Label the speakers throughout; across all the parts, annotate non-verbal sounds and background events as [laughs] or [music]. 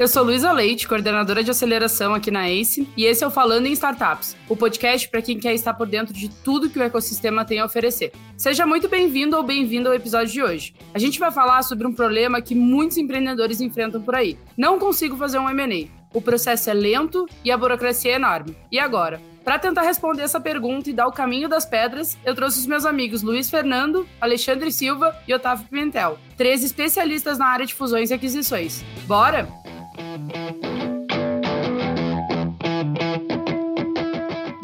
Speaker 1: Eu sou Luísa Leite, coordenadora de aceleração aqui na ACE, e esse é o Falando em Startups, o podcast para quem quer estar por dentro de tudo que o ecossistema tem a oferecer. Seja muito bem-vindo ou bem-vindo ao episódio de hoje. A gente vai falar sobre um problema que muitos empreendedores enfrentam por aí. Não consigo fazer um M&A. O processo é lento e a burocracia é enorme. E agora? Para tentar responder essa pergunta e dar o caminho das pedras, eu trouxe os meus amigos Luiz Fernando, Alexandre Silva e Otávio Pimentel, três especialistas na área de fusões e aquisições. Bora?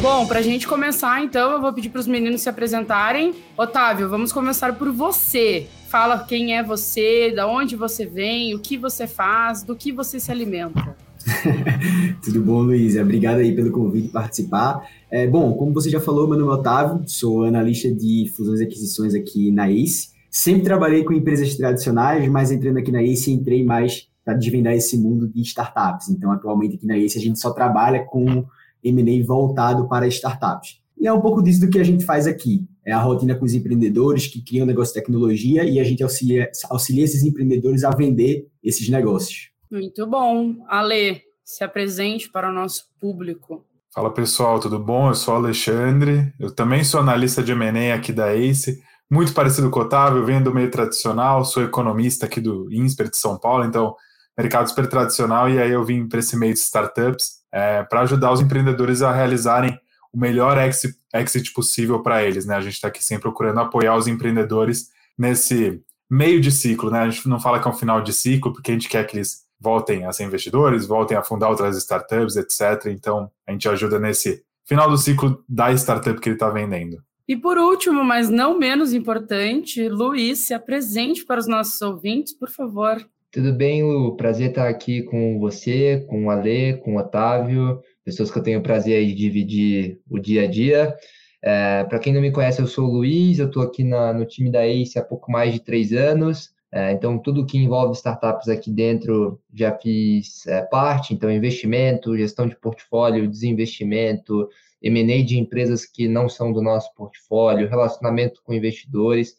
Speaker 1: Bom, para a gente começar, então, eu vou pedir para os meninos se apresentarem. Otávio, vamos começar por você. Fala quem é você, da onde você vem, o que você faz, do que você se alimenta. [laughs]
Speaker 2: Tudo bom, Luiz? Obrigado aí pelo convite participar. É, bom, como você já falou, meu nome é Otávio, sou analista de fusões e aquisições aqui na ACE. Sempre trabalhei com empresas tradicionais, mas entrando aqui na ACE, entrei mais para desvendar esse mundo de startups. Então, atualmente aqui na ACE, a gente só trabalha com M&A voltado para startups. E é um pouco disso do que a gente faz aqui. É a rotina com os empreendedores que criam negócio de tecnologia e a gente auxilia, auxilia esses empreendedores a vender esses negócios.
Speaker 1: Muito bom. Ale, se apresente para o nosso público.
Speaker 3: Fala pessoal, tudo bom? Eu sou o Alexandre, eu também sou analista de M&A aqui da ACE, muito parecido com o Otávio, venho do meio tradicional, sou economista aqui do INSPER de São Paulo, então mercado super tradicional, e aí eu vim para esse meio de startups é, para ajudar os empreendedores a realizarem o melhor exit, exit possível para eles. Né? A gente está aqui sempre procurando apoiar os empreendedores nesse meio de ciclo. Né? A gente não fala que é um final de ciclo, porque a gente quer que eles voltem a ser investidores, voltem a fundar outras startups, etc. Então, a gente ajuda nesse final do ciclo da startup que ele está vendendo.
Speaker 1: E por último, mas não menos importante, Luiz, se apresente para os nossos ouvintes, por favor.
Speaker 4: Tudo bem, Lu? Prazer estar aqui com você, com o Alê, com o Otávio, pessoas que eu tenho o prazer de dividir o dia a dia. É, Para quem não me conhece, eu sou o Luiz, eu estou aqui na, no time da ACE há pouco mais de três anos. É, então, tudo que envolve startups aqui dentro já fiz é, parte. Então, investimento, gestão de portfólio, desinvestimento, M&A de empresas que não são do nosso portfólio, relacionamento com investidores.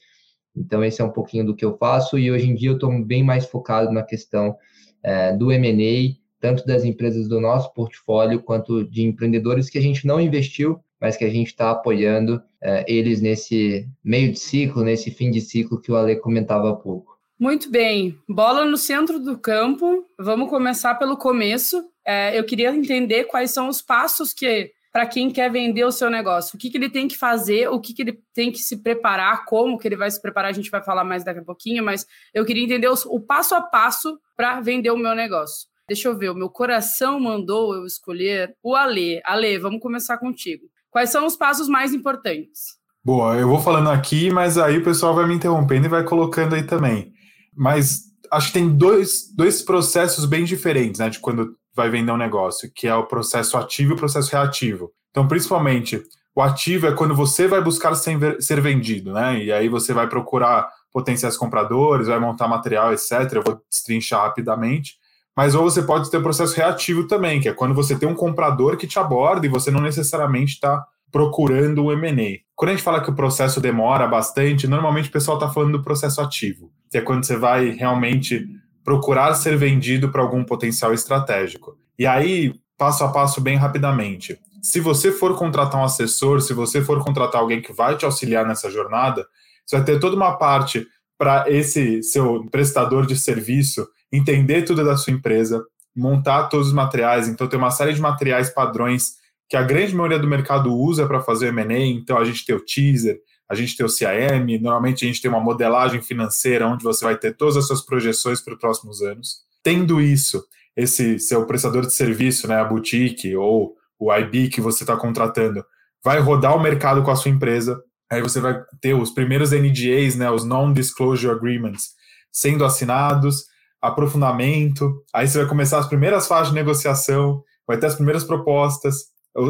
Speaker 4: Então, esse é um pouquinho do que eu faço e hoje em dia eu estou bem mais focado na questão é, do M&A, tanto das empresas do nosso portfólio quanto de empreendedores que a gente não investiu, mas que a gente está apoiando é, eles nesse meio de ciclo, nesse fim de ciclo que o Ale comentava há pouco.
Speaker 1: Muito bem, bola no centro do campo. Vamos começar pelo começo. É, eu queria entender quais são os passos que para quem quer vender o seu negócio. O que, que ele tem que fazer, o que, que ele tem que se preparar, como que ele vai se preparar, a gente vai falar mais daqui a pouquinho, mas eu queria entender o, o passo a passo para vender o meu negócio. Deixa eu ver, o meu coração mandou eu escolher o Ale. Ale, vamos começar contigo. Quais são os passos mais importantes?
Speaker 3: Boa, eu vou falando aqui, mas aí o pessoal vai me interrompendo e vai colocando aí também. Mas acho que tem dois, dois processos bem diferentes, né, de quando vai vender um negócio, que é o processo ativo e o processo reativo. Então, principalmente, o ativo é quando você vai buscar ser, vendido, né? E aí você vai procurar potenciais compradores, vai montar material, etc. Eu vou destrinchar rapidamente. Mas ou você pode ter o processo reativo também, que é quando você tem um comprador que te aborda e você não necessariamente está procurando o M&A. Quando a gente fala que o processo demora bastante, normalmente o pessoal está falando do processo ativo, que é quando você vai realmente procurar ser vendido para algum potencial estratégico. E aí, passo a passo, bem rapidamente. Se você for contratar um assessor, se você for contratar alguém que vai te auxiliar nessa jornada, você vai ter toda uma parte para esse seu prestador de serviço entender tudo da sua empresa, montar todos os materiais. Então, tem uma série de materiais padrões que a grande maioria do mercado usa para fazer M&A. Então, a gente tem o teaser, a gente tem o CIM, normalmente a gente tem uma modelagem financeira onde você vai ter todas as suas projeções para os próximos anos. Tendo isso, esse seu prestador de serviço, né, a boutique ou o IB que você está contratando, vai rodar o mercado com a sua empresa. Aí você vai ter os primeiros NDAs, né, os Non-Disclosure Agreements, sendo assinados, aprofundamento. Aí você vai começar as primeiras fases de negociação, vai ter as primeiras propostas,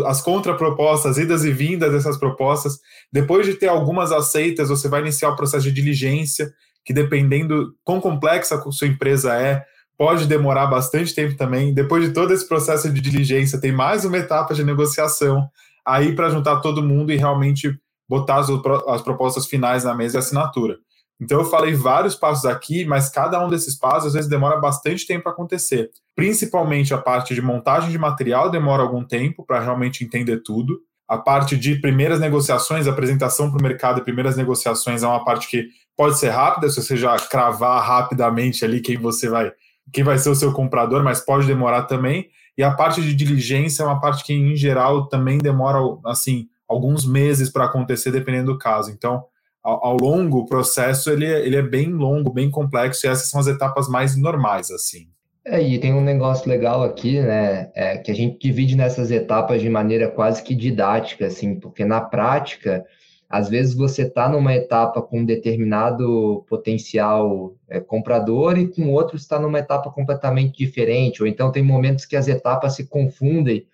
Speaker 3: as contrapropostas, idas e vindas dessas propostas. Depois de ter algumas aceitas, você vai iniciar o processo de diligência, que dependendo quão complexa a sua empresa é, pode demorar bastante tempo também. Depois de todo esse processo de diligência, tem mais uma etapa de negociação aí para juntar todo mundo e realmente botar as, as propostas finais na mesa e assinatura. Então eu falei vários passos aqui, mas cada um desses passos às vezes demora bastante tempo para acontecer. Principalmente a parte de montagem de material demora algum tempo para realmente entender tudo. A parte de primeiras negociações, apresentação para o mercado e primeiras negociações é uma parte que pode ser rápida, se você já cravar rapidamente ali quem você vai, quem vai ser o seu comprador, mas pode demorar também. E a parte de diligência é uma parte que, em geral, também demora assim alguns meses para acontecer, dependendo do caso. Então, ao, ao, longo, o processo ele, ele é bem longo, bem complexo, e essas são as etapas mais normais, assim.
Speaker 4: É, e tem um negócio legal aqui, né, é, que a gente divide nessas etapas de maneira quase que didática, assim, porque na prática, às vezes você está numa etapa com um determinado potencial é, comprador e com outro está numa etapa completamente diferente, ou então tem momentos que as etapas se confundem,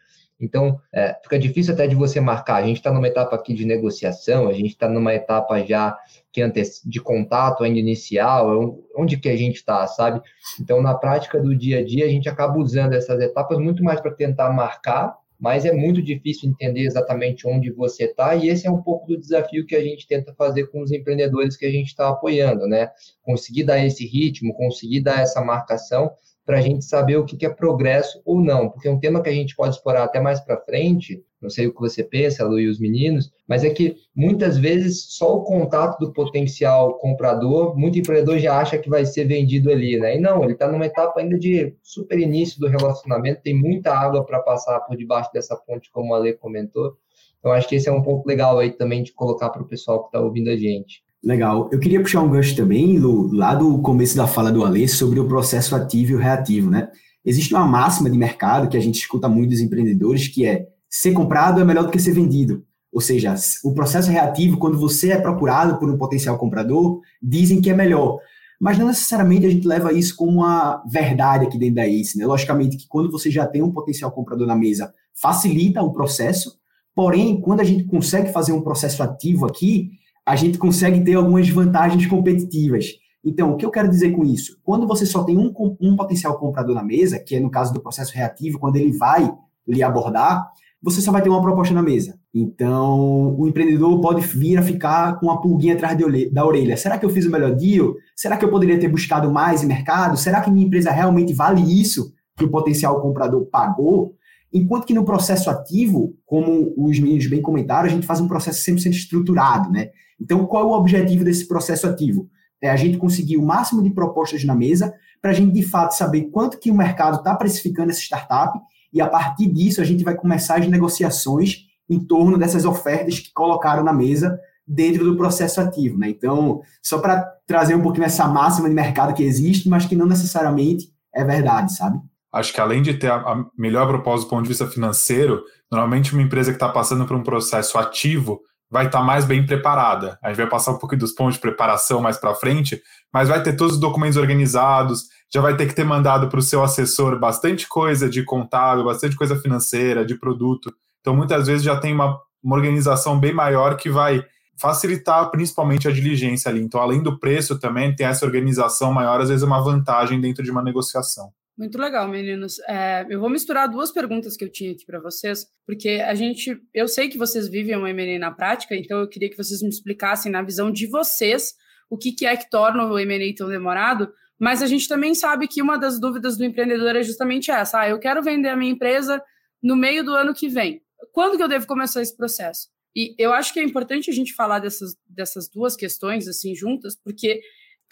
Speaker 4: então, é, fica difícil até de você marcar. A gente está numa etapa aqui de negociação, a gente está numa etapa já que antes de contato ainda inicial, onde que a gente está, sabe? Então, na prática do dia a dia, a gente acaba usando essas etapas muito mais para tentar marcar, mas é muito difícil entender exatamente onde você está, e esse é um pouco do desafio que a gente tenta fazer com os empreendedores que a gente está apoiando, né? Conseguir dar esse ritmo, conseguir dar essa marcação, para a gente saber o que, é progresso ou não, porque é um tema que a gente pode explorar até mais para frente, não sei o que você pensa, Lu e os meninos, mas é que muitas vezes só o contato do potencial comprador, muito empreendedor já acha que vai ser vendido ali, né? E não, ele está numa etapa ainda de super início do relacionamento, tem muita água para passar por debaixo dessa ponte, como a Lê comentou. Então, acho que esse é um ponto legal aí também de colocar para o pessoal que está ouvindo a gente.
Speaker 2: Legal. Eu queria puxar um gancho também, Lu, lá do começo da fala do Alê, sobre o processo ativo e o reativo, né? Existe uma máxima de mercado que a gente escuta muito dos empreendedores, que é ser comprado é melhor do que ser vendido. Ou seja, o processo reativo, quando você é procurado por um potencial comprador, dizem que é melhor. Mas não necessariamente a gente leva isso como uma verdade aqui dentro da ACE, né? Logicamente que quando você já tem um potencial comprador na mesa, facilita o processo, porém, quando a gente consegue fazer um processo ativo aqui, a gente consegue ter algumas vantagens competitivas. Então, o que eu quero dizer com isso? Quando você só tem um, um potencial comprador na mesa, que é no caso do processo reativo, quando ele vai lhe abordar, você só vai ter uma proposta na mesa. Então, o empreendedor pode vir a ficar com uma pulguinha atrás da orelha. Será que eu fiz o melhor deal? Será que eu poderia ter buscado mais em mercado? Será que minha empresa realmente vale isso que o potencial comprador pagou? Enquanto que no processo ativo, como os meninos bem comentaram, a gente faz um processo 100% estruturado, né? Então, qual é o objetivo desse processo ativo? É a gente conseguir o máximo de propostas na mesa para a gente, de fato, saber quanto que o mercado está precificando essa startup e, a partir disso, a gente vai começar as negociações em torno dessas ofertas que colocaram na mesa dentro do processo ativo, né? Então, só para trazer um pouquinho essa máxima de mercado que existe, mas que não necessariamente é verdade, sabe?
Speaker 3: acho que além de ter a, melhor proposta do ponto de vista financeiro, normalmente uma empresa que está passando por um processo ativo vai estar tá mais bem preparada. A gente vai passar um pouquinho dos pontos de preparação mais para frente, mas vai ter todos os documentos organizados, já vai ter que ter mandado para o seu assessor bastante coisa de contábil, bastante coisa financeira, de produto. Então, muitas vezes já tem uma, uma organização bem maior que vai facilitar principalmente a diligência ali. Então, além do preço também, tem essa organização maior, às vezes é uma vantagem dentro de uma negociação.
Speaker 1: Muito legal, meninos. É, eu vou misturar duas perguntas que eu tinha aqui para vocês, porque a gente, eu sei que vocês vivem o M&A na prática, então eu queria que vocês me explicassem na visão de vocês o que, que é que torna o M&A tão demorado. Mas a gente também sabe que uma das dúvidas do empreendedor é justamente essa: ah, eu quero vender a minha empresa no meio do ano que vem. Quando que eu devo começar esse processo? E eu acho que é importante a gente falar dessas, dessas duas questões assim juntas, porque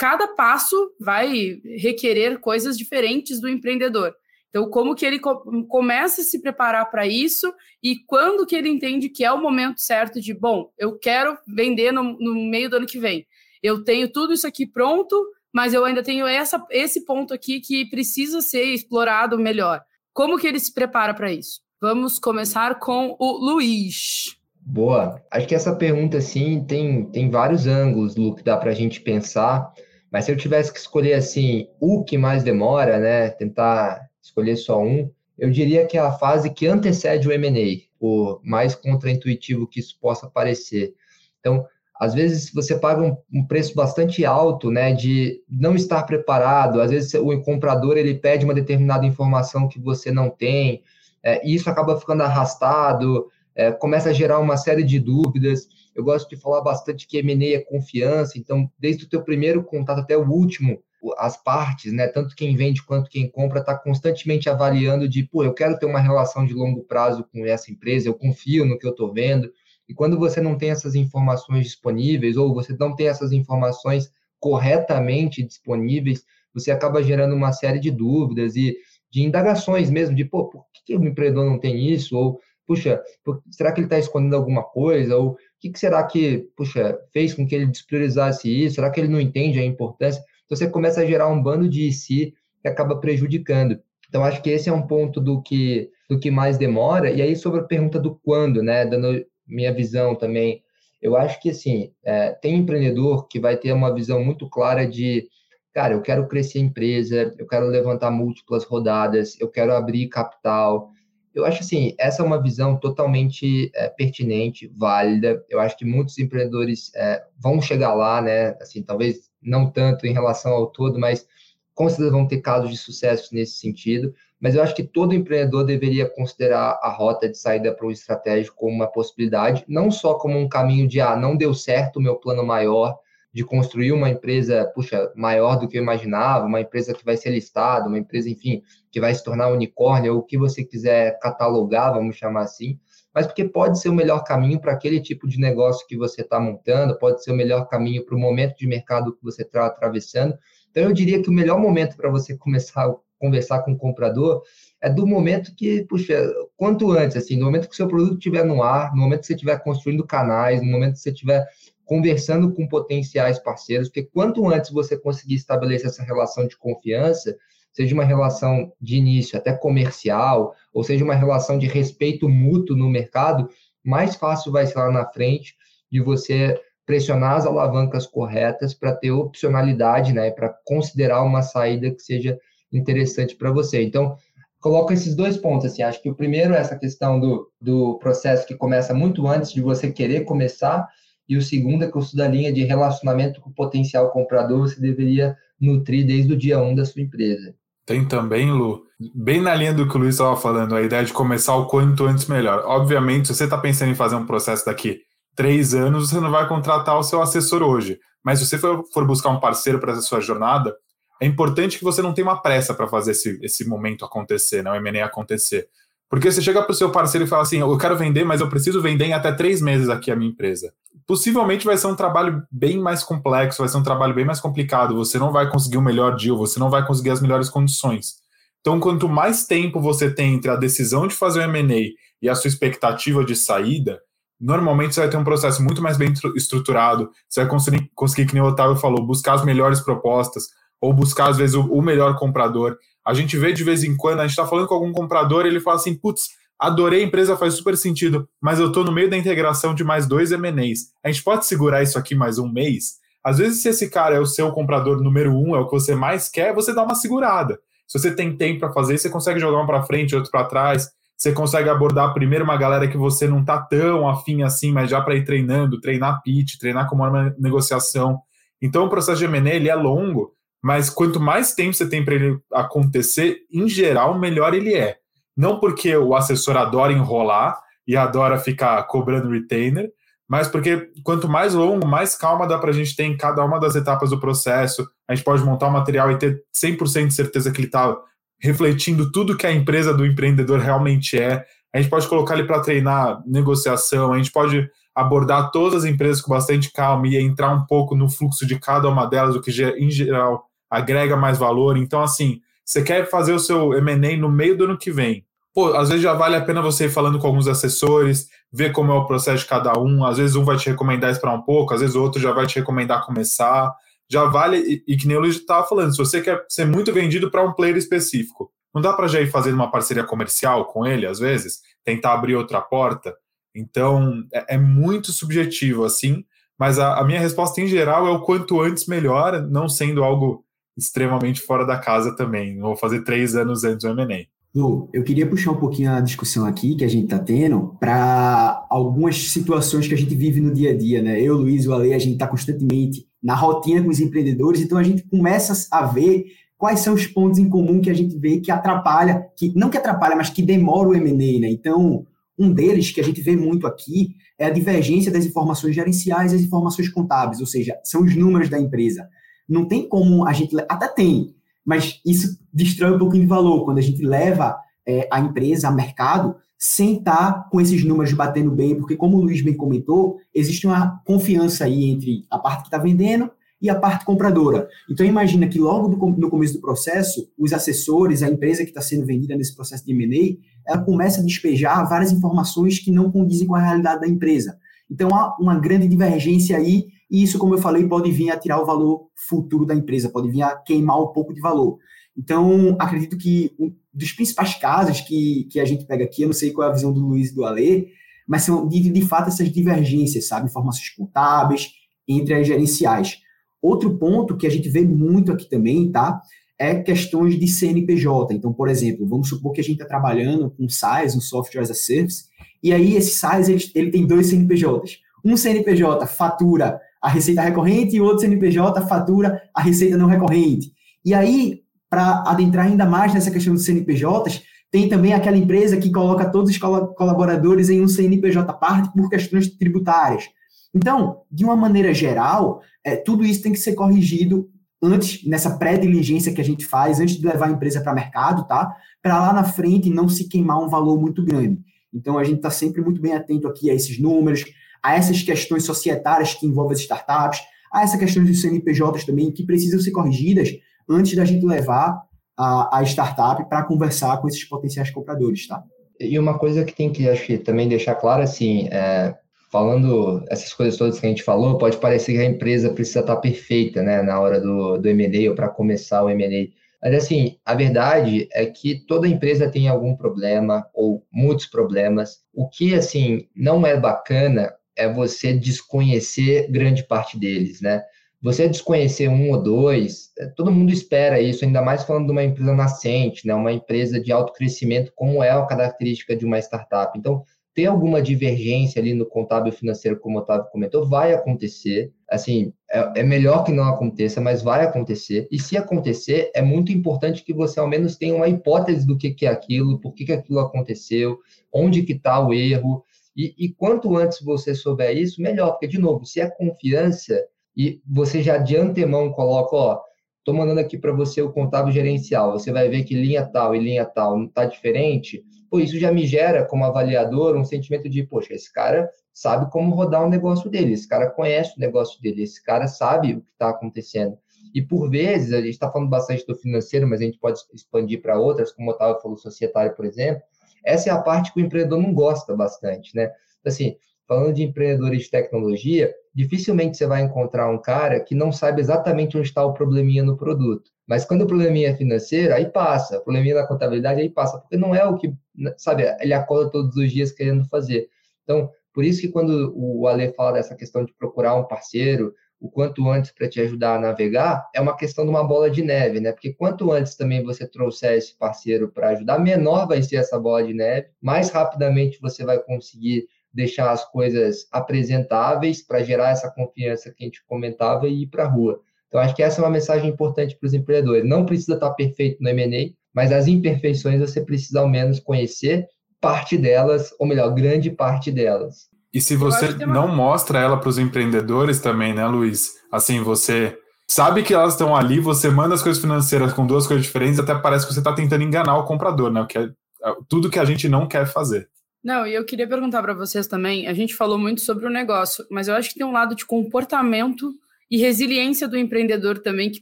Speaker 1: cada passo vai requerer coisas diferentes do empreendedor. Então, como que ele co começa a se preparar para isso e quando que ele entende que é o momento certo de, bom, eu quero vender no, no, meio do ano que vem. Eu tenho tudo isso aqui pronto, mas eu ainda tenho essa, esse ponto aqui que precisa ser explorado melhor. Como que ele se prepara para isso? Vamos começar com o Luiz.
Speaker 4: Boa. Acho que essa pergunta, assim, tem, tem vários ângulos, Lu, que dá para a gente pensar. Mas se eu tivesse que escolher assim o que mais demora, né, tentar escolher só um, eu diria que é a fase que antecede o M&A, por mais contraintuitivo que isso possa parecer. Então, às vezes você paga um, um, preço bastante alto, né, de não estar preparado. Às vezes o comprador ele pede uma determinada informação que você não tem, é, e isso acaba ficando arrastado. É, começa a gerar uma série de dúvidas. Eu gosto de falar bastante que M&A é confiança, então, desde o teu primeiro contato até o último, as partes, né, tanto quem vende quanto quem compra, está constantemente avaliando de, pô, eu quero ter uma relação de longo prazo com essa empresa, eu confio no que eu estou vendo. E quando você não tem essas informações disponíveis, ou você não tem essas informações corretamente disponíveis, você acaba gerando uma série de dúvidas e de indagações mesmo, de, pô, por que o empreendedor não tem isso? Ou, puxa, será que ele está escondendo alguma coisa? Ou o que, que será que, puxa, fez com que ele despriorizasse isso? Será que ele não entende a importância? Então, você começa a gerar um bando de si que acaba prejudicando. Então, acho que esse é um ponto do que, do que mais demora. E aí, sobre a pergunta do quando, né, dando minha visão também, eu acho que, assim, é, tem empreendedor que vai ter uma visão muito clara de cara, eu quero crescer a empresa, eu quero levantar múltiplas rodadas, eu quero abrir capital. Eu acho assim, essa é uma visão totalmente é, pertinente, válida. Eu acho que muitos empreendedores é, vão chegar lá, né? Assim, talvez não tanto em relação ao todo, mas com certeza vão ter casos de sucesso nesse sentido. Mas eu acho que todo empreendedor deveria considerar a rota de saída para o estratégico como uma possibilidade, não só como um caminho de ah, não deu certo o meu plano maior, de construir uma empresa, puxa, maior do que eu imaginava, uma empresa que vai ser listada, uma empresa, enfim, que vai se tornar unicórnio, ou o que você quiser catalogar, vamos chamar assim, mas porque pode ser o melhor caminho para aquele tipo de negócio que você está montando, pode ser o melhor caminho para o momento de mercado que você está atravessando. Então, eu diria que o melhor momento para você começar a conversar com o comprador é do momento que, puxa, quanto antes, assim, no momento que o seu produto estiver no ar, no momento que você estiver construindo canais, no momento que você estiver conversando com potenciais parceiros, porque quanto antes você conseguir estabelecer essa relação de confiança, seja uma relação de início até comercial, ou seja uma relação de respeito mútuo no mercado, mais fácil vai ser lá na frente de você pressionar as alavancas corretas para ter opcionalidade, né, para considerar uma saída que seja interessante para você. Então, coloco esses dois pontos, assim, acho que o primeiro é essa questão do, do processo que começa muito antes de você querer começar, e o segundo é que o estudo da linha de relacionamento com o potencial comprador você deveria nutrir desde o dia 1 um da sua empresa.
Speaker 3: Tem também, Lu, bem na linha do que o Luiz estava falando, a ideia de começar o quanto antes melhor. Obviamente, se você está pensando em fazer um processo daqui três anos, você não vai contratar o seu assessor hoje. Mas se você for, for buscar um parceiro para essa sua jornada, é importante que você não tenha uma pressa para fazer esse, esse momento acontecer, né, o M&A acontecer. Porque você chega para o seu parceiro e fala assim: eu quero vender, mas eu preciso vender em até três meses aqui a minha empresa. Possivelmente vai ser um trabalho bem mais complexo, vai ser um trabalho bem mais complicado. Você não vai conseguir o melhor deal, você não vai conseguir as melhores condições. Então, quanto mais tempo você tem entre a decisão de fazer o MA e a sua expectativa de saída, normalmente você vai ter um processo muito mais bem estruturado. Você vai conseguir, conseguir que nem o Otávio falou, buscar as melhores propostas, ou buscar, às vezes, o, o melhor comprador. A gente vê de vez em quando, a gente está falando com algum comprador, ele fala assim, putz, adorei a empresa, faz super sentido, mas eu estou no meio da integração de mais dois M&As. A gente pode segurar isso aqui mais um mês? Às vezes, se esse cara é o seu comprador número um, é o que você mais quer, você dá uma segurada. Se você tem tempo para fazer, você consegue jogar um para frente, outro para trás. Você consegue abordar primeiro uma galera que você não está tão afim assim, mas já para ir treinando, treinar pitch, treinar como uma negociação. Então, o processo de M&A ele é longo, mas quanto mais tempo você tem para ele acontecer, em geral, melhor ele é. Não porque o assessor adora enrolar e adora ficar cobrando retainer, mas porque quanto mais longo, mais calma dá para a gente ter em cada uma das etapas do processo. A gente pode montar o material e ter 100% de certeza que ele está refletindo tudo que a empresa do empreendedor realmente é. A gente pode colocar ele para treinar negociação, a gente pode abordar todas as empresas com bastante calma e entrar um pouco no fluxo de cada uma delas, o que em geral agrega mais valor. Então, assim, você quer fazer o seu M&A no meio do ano que vem. Pô, às vezes já vale a pena você ir falando com alguns assessores, ver como é o processo de cada um. Às vezes um vai te recomendar esperar um pouco, às vezes o outro já vai te recomendar começar. Já vale, e, e que nem o Luiz estava falando, se você quer ser muito vendido para um player específico, não dá para já ir fazendo uma parceria comercial com ele, às vezes, tentar abrir outra porta. Então, é, é muito subjetivo, assim, mas a, a minha resposta em geral é o quanto antes melhor, não sendo algo extremamente fora da casa também. Vou fazer três anos antes do M&A.
Speaker 2: Lu, eu queria puxar um pouquinho a discussão aqui que a gente está tendo para algumas situações que a gente vive no dia a dia, né? Eu, Luiz o Ale, a gente está constantemente na rotina com os empreendedores, então a gente começa a ver quais são os pontos em comum que a gente vê que atrapalha, que não que atrapalha, mas que demora o M&A, né? Então, Um deles, que a gente vê muito aqui, é a divergência das informações gerenciais e as informações contábeis, ou seja, são os números da empresa. Não tem como a gente. Até tem, mas isso destrói um pouquinho de valor quando a gente leva é, a empresa a mercado sem estar com esses números batendo bem, porque, como o Luiz bem comentou, existe uma confiança aí entre a parte que está vendendo e a parte compradora. Então, imagina que logo no começo do processo, os assessores, a empresa que está sendo vendida nesse processo de M&A, ela começa a despejar várias informações que não condizem com a realidade da empresa. Então, há uma grande divergência aí, e isso, como eu falei, pode vir a tirar o valor futuro da empresa, pode vir a queimar um pouco de valor. Então, acredito que um dos principais casos que, que a gente pega aqui, eu não sei qual é a visão do Luiz e do Alê, mas são de, de fato essas divergências, sabe? Informações contábeis entre as gerenciais. Outro ponto que a gente vê muito aqui também, tá? É questões de CNPJ. Então, por exemplo, vamos supor que a gente está trabalhando com SaaS, um Software as a Service, e aí esse SaaS ele, ele tem dois CNPJs. Um CNPJ fatura a receita recorrente e o outro CNPJ fatura a receita não recorrente. E aí, para adentrar ainda mais nessa questão dos CNPJs, tem também aquela empresa que coloca todos os colaboradores em um CNPJ parte por questões tributárias. Então, de uma maneira geral, é, tudo isso tem que ser corrigido antes, nessa pré-diligência que a gente faz, antes de levar a empresa para o mercado, tá? Para lá na frente não se queimar um valor muito grande. Então, a gente está sempre muito bem atento aqui a esses números, a essas questões societárias que envolvem as startups, a essa questão dos CNPJs também, que precisam ser corrigidas antes da gente levar a, a startup para conversar com esses potenciais compradores, tá?
Speaker 4: E uma coisa que tem que, acho que também deixar claro, assim, é, falando essas coisas todas que a gente falou, pode parecer que a empresa precisa estar perfeita, né, na hora do, do M&A ou para começar o M&A. Mas, assim, a verdade é que toda empresa tem algum problema ou muitos problemas. O que, assim, não é bacana é você desconhecer grande parte deles, né? Você desconhecer um ou dois, é, todo mundo espera isso, ainda mais falando de uma empresa nascente, né? uma empresa de alto crescimento, como é a característica de uma startup. Então, ter alguma divergência ali no contábil financeiro, como o Otávio comentou, vai acontecer. Assim, é, é, melhor que não aconteça, mas vai acontecer. E se acontecer, é muito importante que você ao menos tenha uma hipótese do que, que é aquilo, por que, que aquilo aconteceu, onde que está o erro. E, e quanto antes você souber isso, melhor, porque, de novo, se é confiança, e você já de antemão coloca, ó, estou mandando aqui para você o contábil gerencial, você vai ver que linha tal e linha tal não está diferente, pô, isso já me gera, como avaliador, um sentimento de, poxa, esse cara sabe como rodar o negócio dele, esse cara conhece o negócio dele, esse cara sabe o que está acontecendo. E por vezes, a gente está falando bastante do financeiro, mas a gente pode expandir para outras, como o Otávio falou, societário, por exemplo. Essa é a parte que o empreendedor não gosta bastante, né? Assim, falando de empreendedores de tecnologia, dificilmente você vai encontrar um cara que não sabe exatamente onde está o probleminha no produto. Mas quando o probleminha é financeiro, aí passa. O probleminha da contabilidade, aí passa. Porque não é o que, sabe, ele acorda todos os dias querendo fazer. Então, por isso que quando o Ale fala dessa questão de procurar um parceiro o quanto antes para te ajudar a navegar, é uma questão de uma bola de neve, né? Porque quanto antes também você trouxer esse parceiro para ajudar, menor vai ser essa bola de neve, mais rapidamente você vai conseguir deixar as coisas apresentáveis para gerar essa confiança que a gente comentava e ir para a rua. Então, acho que essa é uma mensagem importante para os empreendedores. Não precisa estar tá perfeito no M&A, mas as imperfeições você precisa ao menos conhecer parte delas, ou melhor, grande parte delas.
Speaker 3: E se você uma... não mostra ela para os empreendedores também, né, Luiz? Assim, você sabe que elas estão ali, você manda as coisas financeiras com duas coisas diferentes, até parece que você está tentando enganar o comprador, né? Que é, é tudo que a gente não quer fazer.
Speaker 1: Não, e eu queria perguntar para vocês também. A gente falou muito sobre o negócio, mas eu acho que tem um lado de comportamento e resiliência do empreendedor também que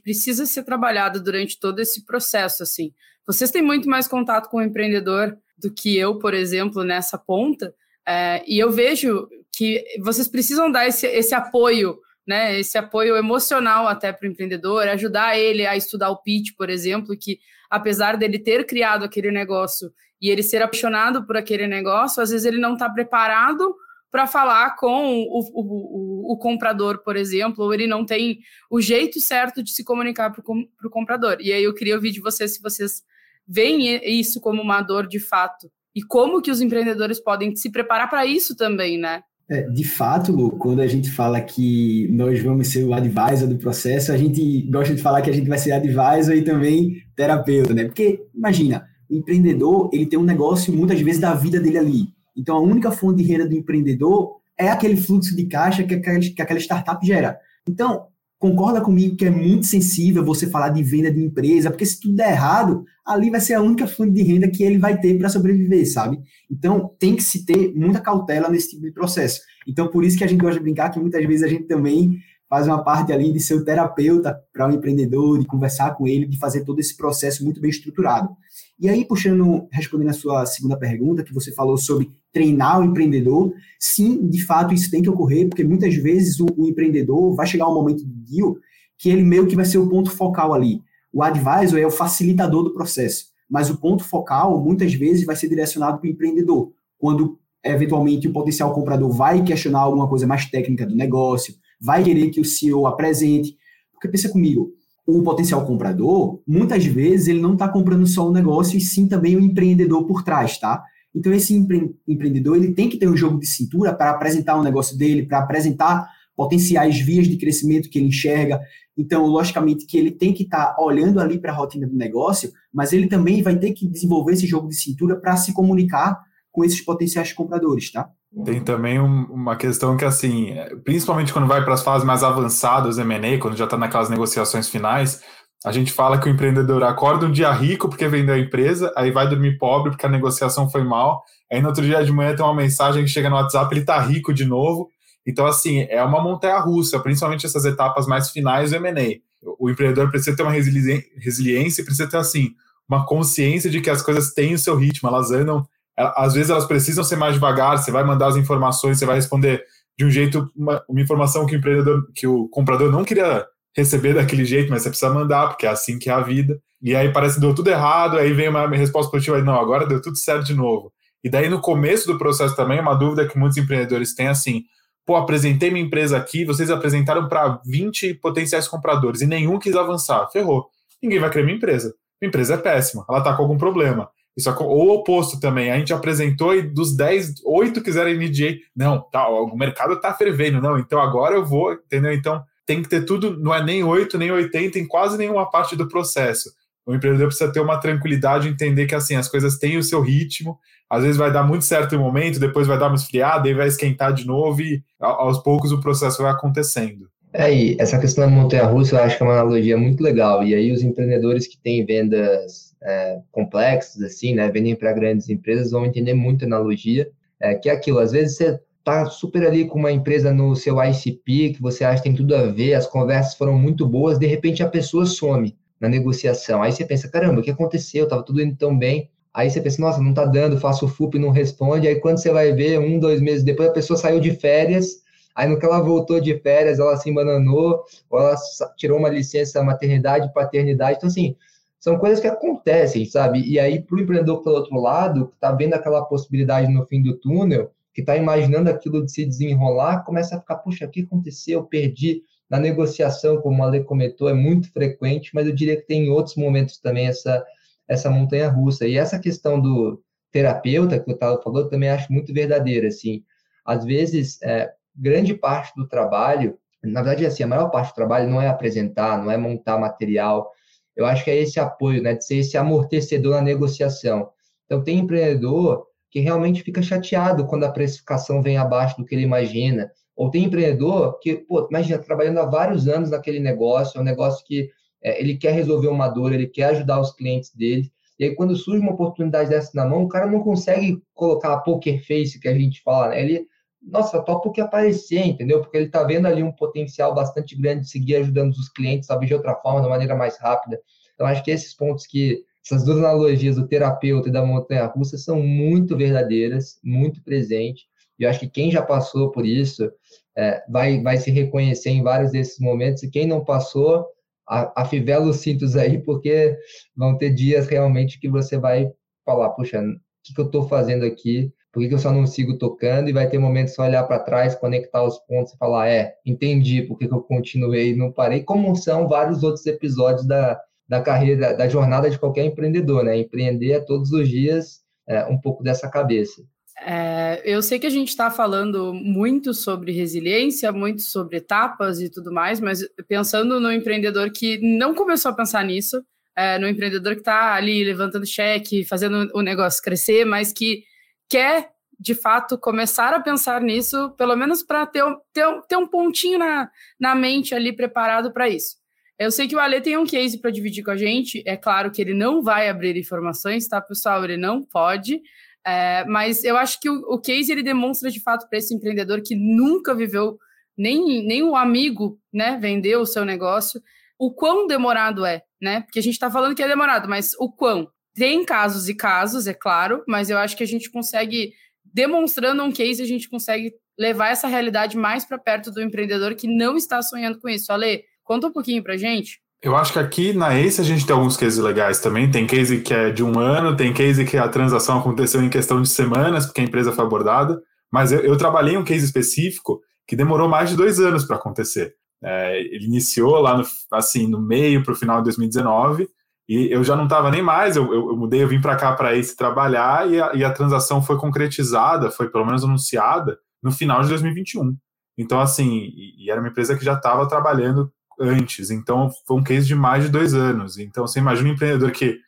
Speaker 1: precisa ser trabalhado durante todo esse processo. Assim, vocês têm muito mais contato com o empreendedor do que eu, por exemplo, nessa ponta. É, e eu vejo que vocês precisam dar esse, esse apoio, né? Esse apoio emocional até para o empreendedor, ajudar ele a estudar o pitch, por exemplo, que apesar dele ter criado aquele negócio e ele ser apaixonado por aquele negócio, às vezes ele não está preparado para falar com o, o, o, o, comprador, por exemplo, ou ele não tem o jeito certo de se comunicar para o comprador. E aí eu queria ouvir de vocês se vocês veem isso como uma dor de fato e como que os empreendedores podem se preparar para isso também, né?
Speaker 2: É, de fato, Lu, quando a gente fala que nós vamos ser o advisor do processo, a gente gosta de falar que a gente vai ser advisor e também terapeuta, né? Porque, imagina, o empreendedor, ele tem um negócio muitas vezes da vida dele ali. Então, a única fonte de renda do empreendedor é aquele fluxo de caixa que aquela, que aquela startup gera. Então, concorda comigo que é muito sensível você falar de venda de empresa, porque se tudo der errado, ali vai ser a única fonte de renda que ele vai ter para sobreviver, sabe? Então, tem que se ter muita cautela nesse tipo de processo. Então, por isso que a gente gosta de brincar que muitas vezes a gente também faz uma parte ali de ser o terapeuta para o um empreendedor, de conversar com ele, de fazer todo esse processo muito bem estruturado. E aí, puxando, respondendo a sua segunda pergunta, que você falou sobre treinar o empreendedor, sim, de fato, isso tem que ocorrer, porque muitas vezes o, o empreendedor vai chegar um momento do deal que ele meio que vai ser o ponto focal ali. O advisor é o facilitador do processo, mas o ponto focal, muitas vezes, vai ser direcionado para o empreendedor, quando eventualmente o potencial comprador vai questionar alguma coisa mais técnica do negócio, vai querer que o CEO apresente. Porque pensa comigo, o potencial comprador, muitas vezes, ele não está comprando só o negócio, e sim também o empreendedor por trás, tá? Então, esse empre empreendedor, ele tem que ter um jogo de cintura para apresentar o negócio dele, para apresentar potenciais vias de crescimento que ele enxerga. Então, logicamente que ele tem que estar tá olhando ali para a rotina do negócio, mas ele também vai ter que desenvolver esse jogo de cintura para se comunicar com esses potenciais compradores, tá?
Speaker 3: Tem também um, uma questão que, assim, principalmente quando vai para as fases mais avançadas do M&A, quando já está naquelas negociações finais, a gente fala que o empreendedor acorda um dia rico porque vendeu a empresa, aí vai dormir pobre porque a negociação foi mal, aí no outro dia de manhã tem uma mensagem que chega no WhatsApp, ele está rico de novo. Então, assim, é uma montanha russa, principalmente essas etapas mais finais do M&A. O empreendedor precisa ter uma resiliência, precisa ter, assim, uma consciência de que as coisas têm o seu ritmo, elas andam às vezes elas precisam ser mais devagar, você vai mandar as informações, você vai responder de um jeito, uma, uma informação que o empreendedor, que o comprador não queria receber daquele jeito, mas você precisa mandar, porque é assim que é a vida. E aí parece que deu tudo errado, aí vem uma resposta positiva, aí não, agora deu tudo certo de novo. E daí no começo do processo também, uma dúvida que muitos empreendedores têm assim, pô, apresentei minha empresa aqui, vocês apresentaram para 20 potenciais compradores e nenhum quis avançar. Ferrou. Ninguém vai querer minha empresa. Minha empresa é péssima, ela está com algum problema. Isso, é ou o oposto também. A gente apresentou e dos 10, 8 quiserem NDA. Não, tá, o mercado tá fervendo. Não, então agora eu vou, entendeu? Então tem que ter tudo, não é nem 8, nem 80 em quase nenhuma parte do processo. O empreendedor precisa ter uma tranquilidade, entender que assim, as coisas têm o seu ritmo, às vezes vai dar muito certo em um momento, depois vai dar uma esfriada, e vai esquentar de novo e aos poucos o processo vai acontecendo.
Speaker 4: É, e essa questão da montanha-russa eu acho que é uma analogia muito legal. E aí os empreendedores que têm vendas é, complexas, assim, né, vendem para grandes empresas, vão entender muito a analogia, é, que é aquilo, às vezes você tá super ali com uma empresa no seu ICP, que você acha que tem tudo a ver, as conversas foram muito boas, de repente a pessoa some na negociação. Aí você pensa, caramba, o que aconteceu? Tava tudo indo tão bem. Aí você pensa, nossa, não tá dando, faço o FUP e não responde. Aí quando você vai ver, um, dois meses depois, a pessoa saiu de férias, Aí no que ela voltou de férias, ela se embananou, ou ela tirou uma licença maternidade, paternidade. Então, assim, são coisas que acontecem, sabe? E aí, para o empreendedor pelo outro lado, que está vendo aquela possibilidade no fim do túnel, que está imaginando aquilo de se desenrolar, começa a ficar, puxa, o que aconteceu? Eu perdi. Na negociação, como a Ale comentou, é muito frequente, mas eu diria que tem em outros momentos também essa, essa montanha russa. E essa questão do terapeuta que o Talo falou, também acho muito verdadeira, assim. Às vezes, é, grande parte do trabalho, na verdade, assim, a maior parte do trabalho não é apresentar, não é montar material. Eu acho que é esse apoio, né, de ser esse amortecedor na negociação. Então, tem empreendedor que realmente fica chateado quando a precificação vem abaixo do que ele imagina. Ou tem empreendedor que, pô, imagina, trabalhando há vários anos naquele negócio, é um negócio que é, ele quer resolver uma dor, ele quer ajudar os clientes dele. E aí, quando surge uma oportunidade dessa na mão, o cara não consegue colocar a poker face que a gente fala, né? Ele nossa, topa que aparecer, entendeu? Porque ele está vendo ali um potencial bastante grande de seguir ajudando os clientes, talvez de outra forma, de maneira mais rápida. Então, acho que esses pontos que, essas duas analogias do terapeuta e da montanha-russa são muito verdadeiras, muito presentes. E eu acho que quem já passou por isso é, vai, vai se reconhecer em vários desses momentos, e quem não passou, afivela os cintos aí, porque vão ter dias realmente que você vai falar, puxa, o que, que eu estou fazendo aqui? Por que, eu só não sigo tocando? E vai ter momentos só olhar para trás, conectar os pontos e falar, é, entendi por que eu continuei e não parei, como são vários outros episódios da, da carreira, da jornada de qualquer empreendedor, né? Empreender é todos os dias é, um pouco dessa cabeça.
Speaker 1: É, eu sei que a gente está falando muito sobre resiliência, muito sobre etapas e tudo mais, mas pensando no empreendedor que não começou a pensar nisso, é, no empreendedor que está ali levantando cheque, fazendo o negócio crescer, mas que quer de fato, começar a pensar nisso, pelo menos para ter, ter, ter um pontinho na, na mente ali preparado para isso. Eu sei que o Ale tem um case para dividir com a gente. É claro que ele não vai abrir informações, tá, pessoal? Ele não pode. É, mas eu acho que o, o case ele demonstra de fato para esse empreendedor que nunca viveu nem, nem o amigo, né, vendeu o seu negócio, o quão demorado é, né? Porque a gente está falando que é demorado, mas o quão? Tem casos e casos, é claro, mas eu acho que a gente consegue, demonstrando um case, a gente consegue levar essa realidade mais para perto do empreendedor que não está sonhando com isso. Ale, Conta um pouquinho pra gente.
Speaker 3: Eu acho que aqui na Ace a gente tem alguns cases legais também. Tem case que é de um ano, tem case que a transação aconteceu em questão de semanas, porque a empresa foi abordada. Mas eu, eu trabalhei um case específico que demorou mais de dois anos para acontecer. É, ele iniciou lá no, assim, no meio para o final de 2019 e eu já não estava nem mais. Eu, eu, eu, mudei, eu vim para cá para Ace trabalhar e a, e a transação foi concretizada, foi pelo menos anunciada no final de 2021. Então, assim, e era uma empresa que já estava trabalhando antes. Então, foi um case de mais de dois anos. Então, você imagina um empreendedor que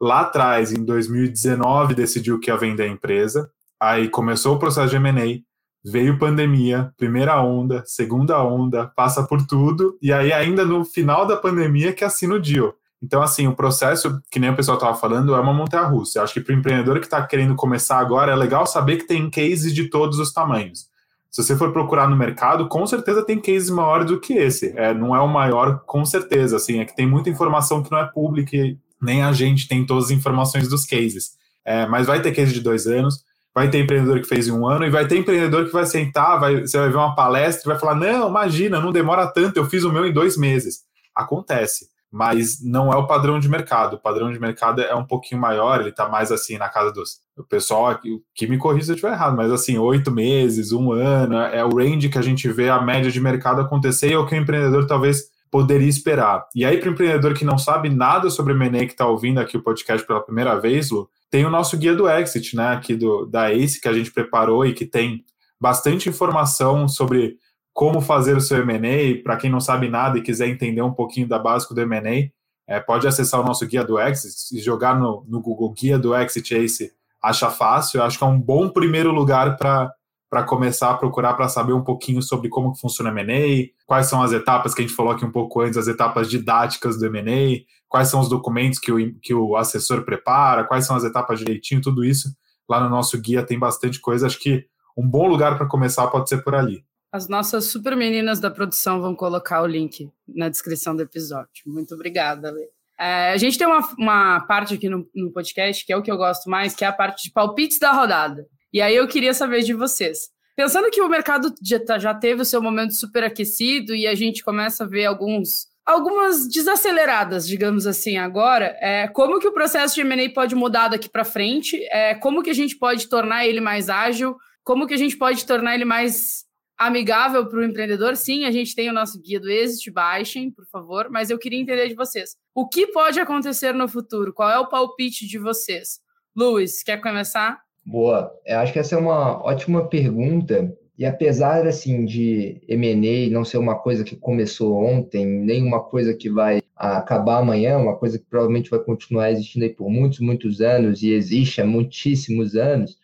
Speaker 3: lá atrás, em 2019, decidiu que ia vender a empresa, aí começou o processo de M&A, veio pandemia, primeira onda, segunda onda, passa por tudo, e aí ainda no final da pandemia que assina o deal. Então, assim, o processo, que nem o pessoal estava falando, é uma montanha-russa. Eu acho que para o empreendedor que está querendo começar agora, é legal saber que tem cases de todos os tamanhos. Se você for procurar no mercado, com certeza tem cases maiores do que esse. É, não é o maior, com certeza. Assim, é que tem muita informação que não é pública e nem a gente tem todas as informações dos cases. É, mas vai ter case de dois anos, vai ter empreendedor que fez em um ano, e vai ter empreendedor que vai sentar, vai, você vai ver uma palestra e vai falar: não, imagina, não demora tanto, eu fiz o meu em dois meses. Acontece mas não é o padrão de mercado. O padrão de mercado é um pouquinho maior, ele está mais assim na casa dos. O pessoal que me corrija se eu estiver errado, mas assim, oito meses, um ano, é o range que a gente vê a média de mercado acontecer e é o que o empreendedor talvez poderia esperar. E aí, para o empreendedor que não sabe nada sobre M&A, que está ouvindo aqui o podcast pela primeira vez, Lu, tem o nosso guia do Exit, né, aqui do, da ACE, que a gente preparou e que tem bastante informação sobre como fazer o seu M&A, para quem não sabe nada e quiser entender um pouquinho da básico do M&A, é, pode acessar o nosso guia do Exit e jogar no, no Google Guia do Exit Ace, acha fácil, eu acho que é um bom primeiro lugar para começar a procurar para saber um pouquinho sobre como funciona o M&A, quais são as etapas que a gente falou aqui um pouco antes, as etapas didáticas do M&A, quais são os documentos que o, que o assessor prepara, quais são as etapas direitinho, tudo isso lá no nosso guia tem bastante coisa, acho que um bom lugar para começar pode ser por ali.
Speaker 1: As nossas super meninas da produção vão colocar o link na descrição do episódio. Muito obrigada, Lê. É, a gente tem uma, uma parte aqui no, no, podcast, que é o que eu gosto mais, que é a parte de palpites da rodada. E aí eu queria saber de vocês. Pensando que o mercado já, tá, já teve o seu momento super aquecido e a gente começa a ver alguns algumas desaceleradas, digamos assim, agora. É, como que o processo de M&A pode mudar daqui para frente? É, como que a gente pode tornar ele mais ágil? Como que a gente pode tornar ele mais amigável para o empreendedor, sim, a gente tem o nosso guia do Exit, baixem, por favor, mas eu queria entender de vocês. O que pode acontecer no futuro? Qual é o palpite de vocês? Luiz, quer começar?
Speaker 4: Boa, eu acho que essa é uma ótima pergunta, e apesar, assim, de M&A não ser uma coisa que começou ontem, nem uma coisa que vai acabar amanhã, uma coisa que provavelmente vai continuar existindo aí por muitos, muitos anos, e existe há muitíssimos anos,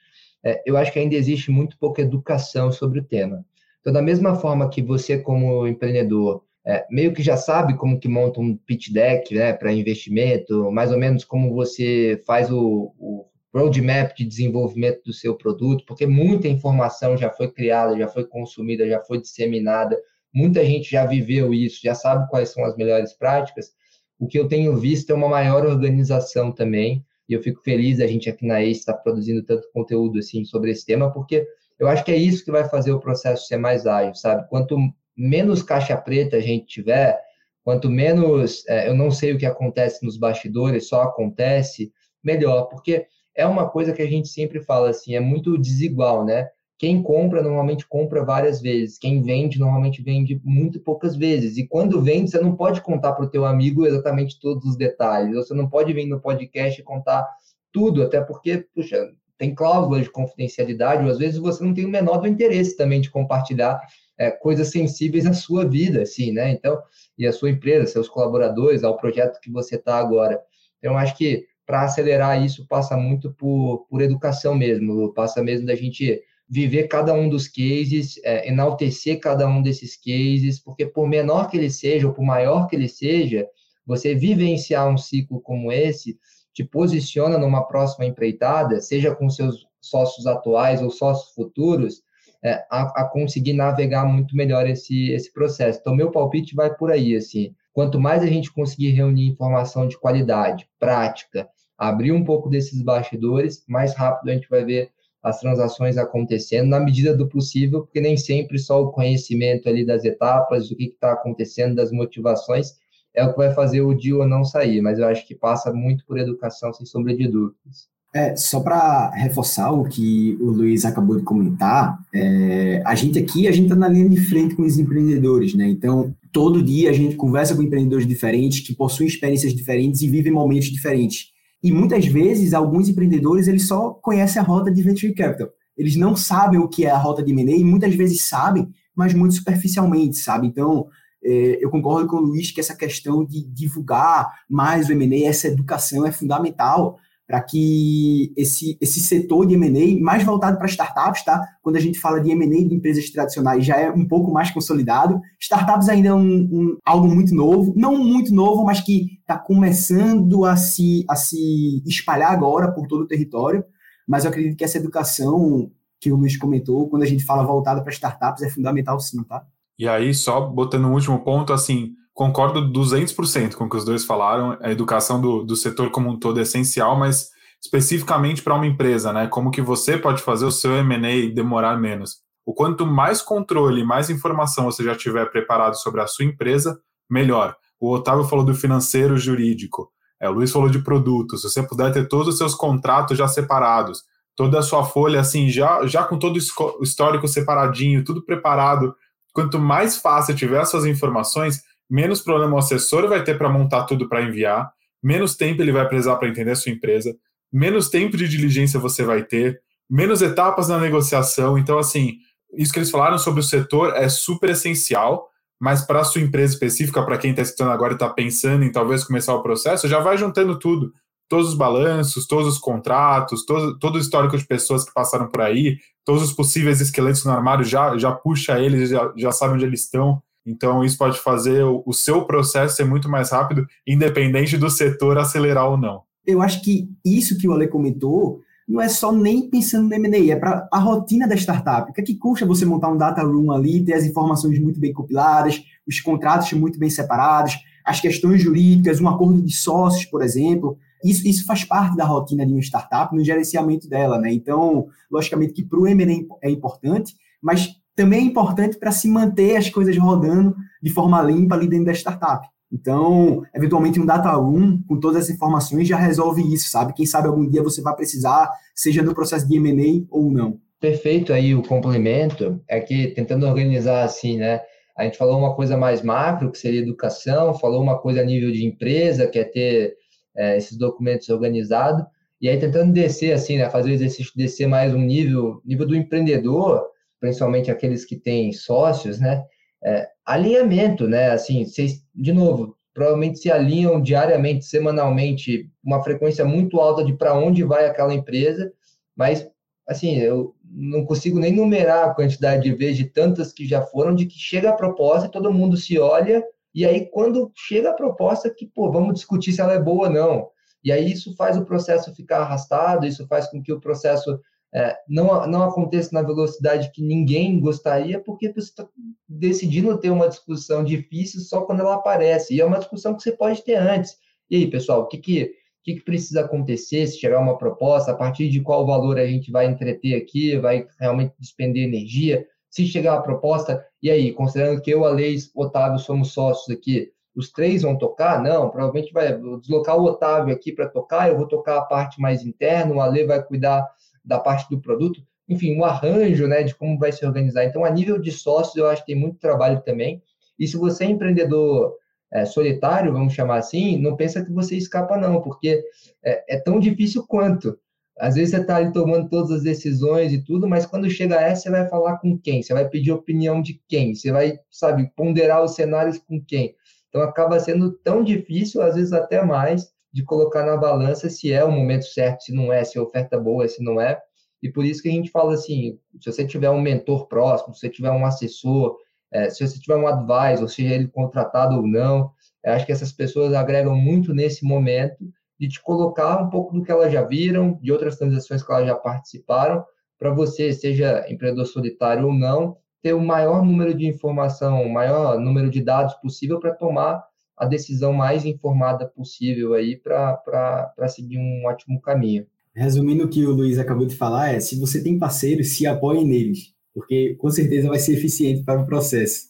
Speaker 4: é, eu acho que ainda existe muito pouca educação sobre o tema. Então, da mesma forma que você, como empreendedor, é, meio que já sabe como que monta um pitch deck né, para investimento, mais ou menos como você faz o, o roadmap de desenvolvimento do seu produto, porque muita informação já foi criada, já foi consumida, já foi disseminada, muita gente já viveu isso, já sabe quais são as melhores práticas. O que eu tenho visto é uma maior organização também, e eu fico feliz a gente aqui na ACE estar tá produzindo tanto conteúdo assim sobre esse tema, porque eu acho que é isso que vai fazer o processo ser mais ágil, sabe? Quanto menos caixa preta a gente tiver, quanto menos é, eu não sei o que acontece nos bastidores, só acontece, melhor, porque é uma coisa que a gente sempre fala assim, é muito desigual, né? Quem compra normalmente compra várias vezes, quem vende normalmente vende muito poucas vezes. E quando vende, você não pode contar para o teu amigo exatamente todos os detalhes. Você não pode vir no podcast e contar tudo, até porque, puxa, tem cláusulas de confidencialidade, ou às vezes você não tem o menor do interesse também de compartilhar é, coisas sensíveis à sua vida, assim, né? Então, e a sua empresa, seus colaboradores, ao projeto que você está agora. Então, acho que para acelerar isso passa muito por, por educação mesmo, passa mesmo da gente viver cada um dos cases, é, enaltecer cada um desses cases, porque por menor que ele seja ou por maior que ele seja, você vivenciar um ciclo como esse te posiciona numa próxima empreitada, seja com seus sócios atuais ou sócios futuros, é, a, a, conseguir navegar muito melhor esse, esse processo. Então, meu palpite vai por aí, assim, quanto mais a gente conseguir reunir informação de qualidade, prática, abrir um pouco desses bastidores, mais rápido a gente vai ver as transações acontecendo na medida do possível, porque nem sempre só o conhecimento ali das etapas, do que está acontecendo, das motivações, é o que vai fazer o deal ou não sair, mas eu acho que passa muito por educação, sem sombra de dúvidas.
Speaker 2: É, só para reforçar o que o Luiz acabou de comentar, é, a gente aqui, a gente está na linha de frente com os empreendedores, né? Então, todo dia a gente conversa com empreendedores diferentes, que possuem experiências diferentes e vivem momentos diferentes. E muitas vezes, alguns empreendedores, eles só conhecem a rota de Venture Capital. Eles não sabem o que é a rota de M&A e muitas vezes sabem, mas muito superficialmente, sabe? Então, eu concordo com o Luiz que essa questão de divulgar mais o M&A, essa educação é fundamental para que esse, esse setor de M&A, mais voltado para startups, tá? Quando a gente fala de M&A de empresas tradicionais, já é um pouco mais consolidado. Startups ainda é um, um algo muito novo, não muito novo, mas que está começando a se, a se espalhar agora por todo o território. Mas eu acredito que essa educação que o Luiz comentou, quando a gente fala voltada para startups, é fundamental sim, tá?
Speaker 3: E aí, só botando um último ponto, assim, concordo 200% com o que os dois falaram. A educação do, do setor como um todo é essencial, mas especificamente para uma empresa, né? Como que você pode fazer o seu M&A demorar menos. O quanto mais controle, mais informação você já tiver preparado sobre a sua empresa, melhor. O Otávio falou do financeiro jurídico. É, o Luiz falou de produtos. Se você puder ter todos os seus contratos já separados, toda a sua folha assim, já, já com todo o histórico separadinho, tudo preparado, quanto mais fácil tiver as suas informações, menos problema o assessor vai ter para montar tudo para enviar, menos tempo ele vai precisar para entender a sua empresa, menos tempo de diligência você vai ter, menos etapas na negociação. Então, assim, isso que eles falaram sobre o setor é super essencial, mas para a sua empresa específica, para quem está escutando agora e está pensando em talvez começar o processo, já vai juntando tudo. Todos os balanços, todos os contratos, todo, todo o histórico de pessoas que passaram por aí, todos os possíveis esqueletos no armário, já, já puxa eles, já, já sabe onde eles estão. Então, isso pode fazer o, seu processo ser muito mais rápido, independente do setor acelerar ou não.
Speaker 2: Eu acho que isso que o Ale comentou não é só nem pensando no M&A, é para a rotina da startup. O que é que custa você montar um data room ali, ter as informações muito bem compiladas, os contratos muito bem separados, as questões jurídicas, um acordo de sócios, por exemplo. Isso, isso faz parte da rotina de uma startup no gerenciamento dela, né? Então, logicamente que para o M&A é importante, mas também é importante para se manter as coisas rodando de forma limpa ali dentro da startup. Então, eventualmente, um data room com todas as informações já resolve isso, sabe? Quem sabe algum dia você vai precisar, seja no processo de M&A ou não.
Speaker 4: Perfeito aí o complemento, é que tentando organizar assim, né? A gente falou uma coisa mais macro, que seria educação, falou uma coisa a nível de empresa, que é ter é, esses documentos organizados, e aí tentando descer assim, né? Fazer o exercício de descer mais um nível, nível do empreendedor, principalmente aqueles que têm sócios, né? É, alinhamento, né? Assim, vocês, de novo, provavelmente se alinham diariamente, semanalmente, uma frequência muito alta de para onde vai aquela empresa, mas, assim, eu não consigo nem numerar a quantidade de vezes de tantas que já foram, de que chega a proposta e todo mundo se olha, e aí quando chega a proposta, que, pô, vamos discutir se ela é boa ou não. E aí isso faz o processo ficar arrastado, isso faz com que o processo é, não, não aconteça na velocidade que ninguém gostaria, porque você está decidindo ter uma discussão difícil só quando ela aparece. E é uma discussão que você pode ter antes. E aí, pessoal, o que, que, que, que precisa acontecer se chegar uma proposta? A partir de qual valor a gente vai entreter aqui? Vai realmente despender energia? Se chegar a proposta, e aí, considerando que eu, a Leis, Otávio somos sócios aqui, os três vão tocar? Não, provavelmente vai deslocar o Otávio aqui para tocar, eu vou tocar a parte mais interna, o Ale vai cuidar da parte do produto, enfim, o um arranjo né, de como vai se organizar. Então, a nível de sócios, eu acho que tem muito trabalho também. E se você é empreendedor é, solitário, vamos chamar assim, não pensa que você escapa, não, porque é, é tão difícil quanto. Às vezes você está ali tomando todas as decisões e tudo, mas quando chega essa, você vai falar com quem? Você vai pedir opinião de quem? Você vai, sabe, ponderar os cenários com quem? Então acaba sendo tão difícil, às vezes até mais, de colocar na balança se é o momento certo, se não é, se a oferta é boa, se não é. E por isso que a gente fala assim, se você tiver um mentor próximo, se você tiver um assessor, é, se você tiver um advisor, seja ele contratado ou não, acho que essas pessoas agregam muito nesse momento de te colocar um pouco do que elas já viram, de outras transações que elas já participaram, para você, seja empreendedor solitário ou não, ter o maior número de informação, o maior número de dados possível para tomar a decisão mais informada possível aí para seguir um ótimo caminho.
Speaker 2: Resumindo o que o Luiz acabou de falar, é se você tem parceiros, se apoie neles, porque com certeza vai ser eficiente para o processo.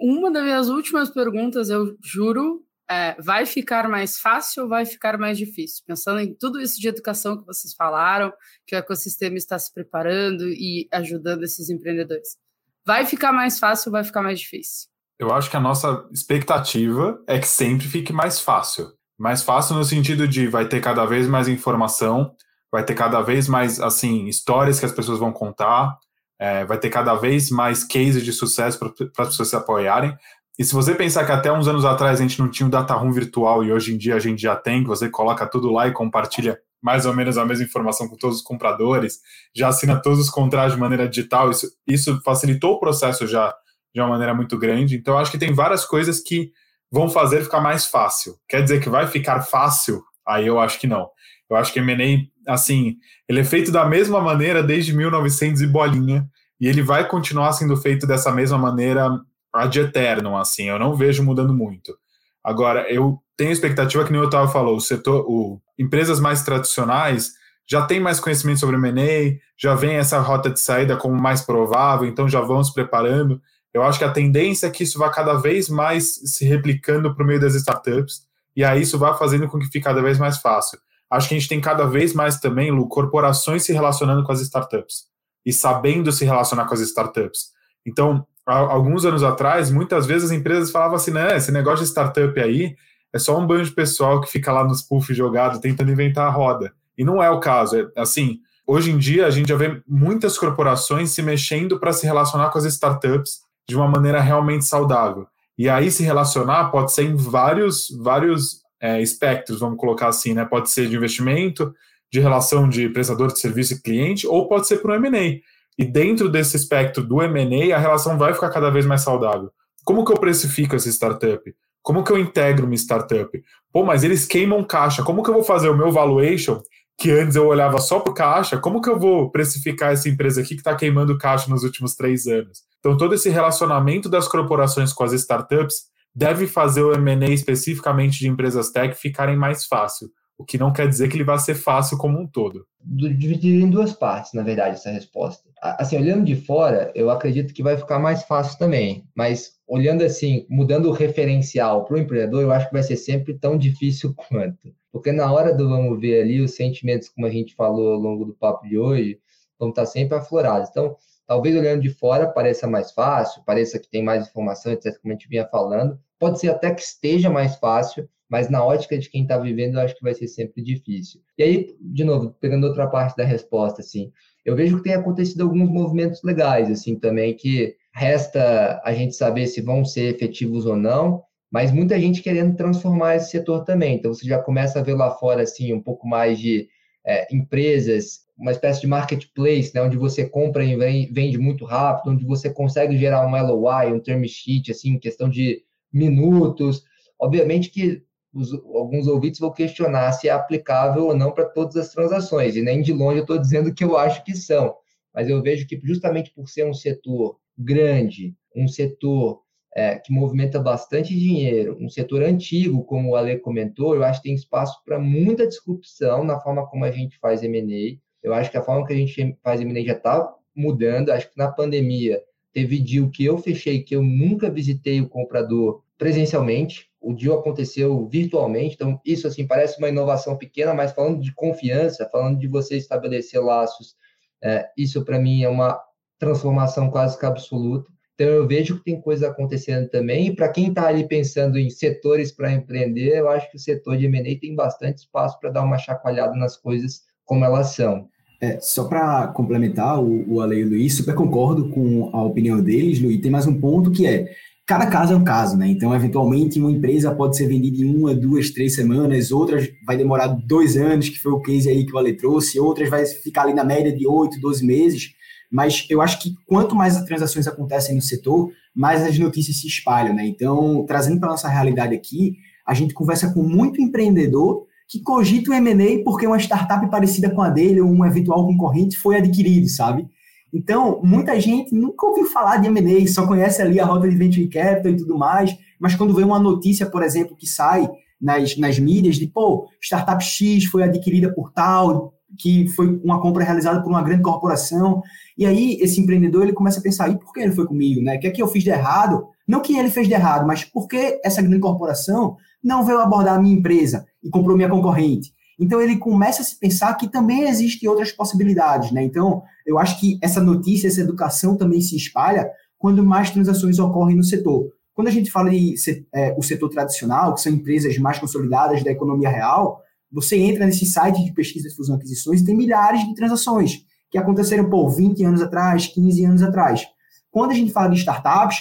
Speaker 1: Uma das minhas últimas perguntas, eu juro, é, vai ficar mais fácil ou vai ficar mais difícil? Pensando em tudo isso de educação que vocês falaram, que o ecossistema está se preparando e ajudando esses empreendedores. Vai ficar mais fácil ou vai ficar mais difícil?
Speaker 3: Eu acho que a nossa expectativa é que sempre fique mais fácil. Mais fácil no sentido de vai ter cada vez mais informação, vai ter cada vez mais assim histórias que as pessoas vão contar, é, vai ter cada vez mais cases de sucesso para as pessoas se apoiarem. E se você pensar que até uns anos atrás a gente não tinha o data room virtual e hoje em dia a gente já tem, que você coloca tudo lá e compartilha mais ou menos a mesma informação com todos os compradores, já assina todos os contratos de maneira digital, isso, isso facilitou o processo já de uma maneira muito grande. Então, acho que tem várias coisas que vão fazer ficar mais fácil. Quer dizer que vai ficar fácil? Aí eu acho que não. Eu acho que M&A, assim, ele é feito da mesma maneira desde 1900 e bolinha, e ele vai continuar sendo feito dessa mesma maneira ad eterno, assim, eu não vejo mudando muito. Agora, eu tenho expectativa que nem o Otávio falou, o setor, o, empresas mais tradicionais já têm mais conhecimento sobre M&A, já vem essa rota de saída como mais provável, então já vão se preparando. Eu acho que a tendência é que isso vá cada vez mais se replicando para o meio das startups, e aí isso vai fazendo com que fique cada vez mais fácil. Acho que a gente tem cada vez mais também, Lu, corporações se relacionando com as startups e sabendo se relacionar com as startups. Então, alguns anos atrás, muitas vezes as empresas falavam assim, né, esse negócio de startup aí é só um bando de pessoal que fica lá nos puff jogado tentando inventar a roda. E não é o caso. É, assim, hoje em dia a gente já vê muitas corporações se mexendo para se relacionar com as startups de uma maneira realmente saudável. E aí se relacionar pode ser em vários, vários é, espectros, vamos colocar assim, né? Pode ser de investimento, de relação de prestador de serviço e cliente, ou pode ser para o M&A. E dentro desse espectro do M&A, a relação vai ficar cada vez mais saudável. Como que eu precifico essa startup? Como que eu integro uma startup? Pô, mas eles queimam caixa. Como que eu vou fazer o meu valuation, que antes eu olhava só para caixa? Como que eu vou precificar essa empresa aqui que está queimando caixa nos últimos três anos? Então, todo esse relacionamento das corporações com as startups deve fazer o M&A especificamente de empresas tech ficarem mais fácil o que não quer dizer que ele vai ser fácil como um todo.
Speaker 4: Dividir em duas partes, na verdade, essa resposta. Assim, olhando de fora, eu acredito que vai ficar mais fácil também, mas olhando assim, mudando o referencial para o empreendedor, eu acho que vai ser sempre tão difícil [laughs] quanto. Porque na hora do vamos ver ali, os sentimentos, como a gente falou ao longo do papo de hoje, vão estar sempre aflorados. Então, talvez olhando de fora pareça mais fácil, pareça que tem mais informação, etc., como a gente vinha falando, pode ser até que esteja mais fácil, mas na ótica de quem está vivendo, eu acho que vai ser sempre difícil. E aí, de novo, pegando outra parte da resposta, assim, eu vejo que tem acontecido alguns movimentos legais, assim, também, que resta a gente saber se vão ser efetivos ou não, mas muita gente querendo transformar esse setor também. Então, você já começa a ver lá fora, assim, um pouco mais de é, empresas, uma espécie de marketplace, né, onde você compra e vende muito rápido, onde você consegue gerar um LOI, um term sheet, assim, questão de minutos. Obviamente que os, alguns ouvintes vão questionar se é aplicável ou não para todas as transações, e nem de longe eu estou dizendo que eu acho que são, mas eu vejo que justamente por ser um setor grande, um setor é, que movimenta bastante dinheiro, um setor antigo, como o Ale comentou, eu acho que tem espaço para muita disrupção na forma como a gente faz M&A. Eu acho que a forma que a gente faz M&A já está mudando. Acho que na pandemia teve deal que eu fechei que eu nunca visitei o comprador presencialmente o deal aconteceu virtualmente, então isso assim parece uma inovação pequena, mas falando de confiança, falando de você estabelecer laços, é, isso para mim é uma transformação quase que absoluta. Então eu vejo que tem coisa acontecendo também, e para quem está ali pensando em setores para empreender, eu acho que o setor de M&A tem bastante espaço para dar uma chacoalhada nas coisas como elas são.
Speaker 2: É, só para complementar o, o Ale e o Luiz, super concordo com a opinião deles, Luiz, tem mais um ponto que é cada caso é um caso, né? Então, eventualmente, uma empresa pode ser vendida em uma, duas, três semanas, outras vai demorar dois anos, que foi o case aí que o Ale trouxe, outras vai ficar ali na média de oito, doze meses. Mas eu acho que quanto mais as transações acontecem no setor, mais as notícias se espalham, né? Então, trazendo para nossa realidade aqui, a gente conversa com muito empreendedor que cogita o M&A porque uma startup parecida com a dele ou um eventual concorrente foi adquirido, sabe? Então, muita gente nunca ouviu falar de M&A, só conhece ali a rota de venture capital e tudo mais, mas quando vê uma notícia, por exemplo, que sai nas, nas mídias de, pô, startup X foi adquirida por tal, que foi uma compra realizada por uma grande corporação, e aí esse empreendedor ele começa a pensar, e por que ele foi comigo, né? O que é que eu fiz de errado? Não que ele fez de errado, mas por que essa grande corporação não veio abordar a minha empresa e comprou minha concorrente? Então ele começa a se pensar que também existem outras possibilidades, né? Então eu acho que essa notícia, essa educação também se espalha quando mais transações ocorrem no setor. Quando a gente fala de é, o setor tradicional, que são empresas mais consolidadas da economia real, você entra nesse site de pesquisa de fusão e aquisições e tem milhares de transações que aconteceram, por 20 anos atrás, 15 anos atrás. Quando a gente fala de startups,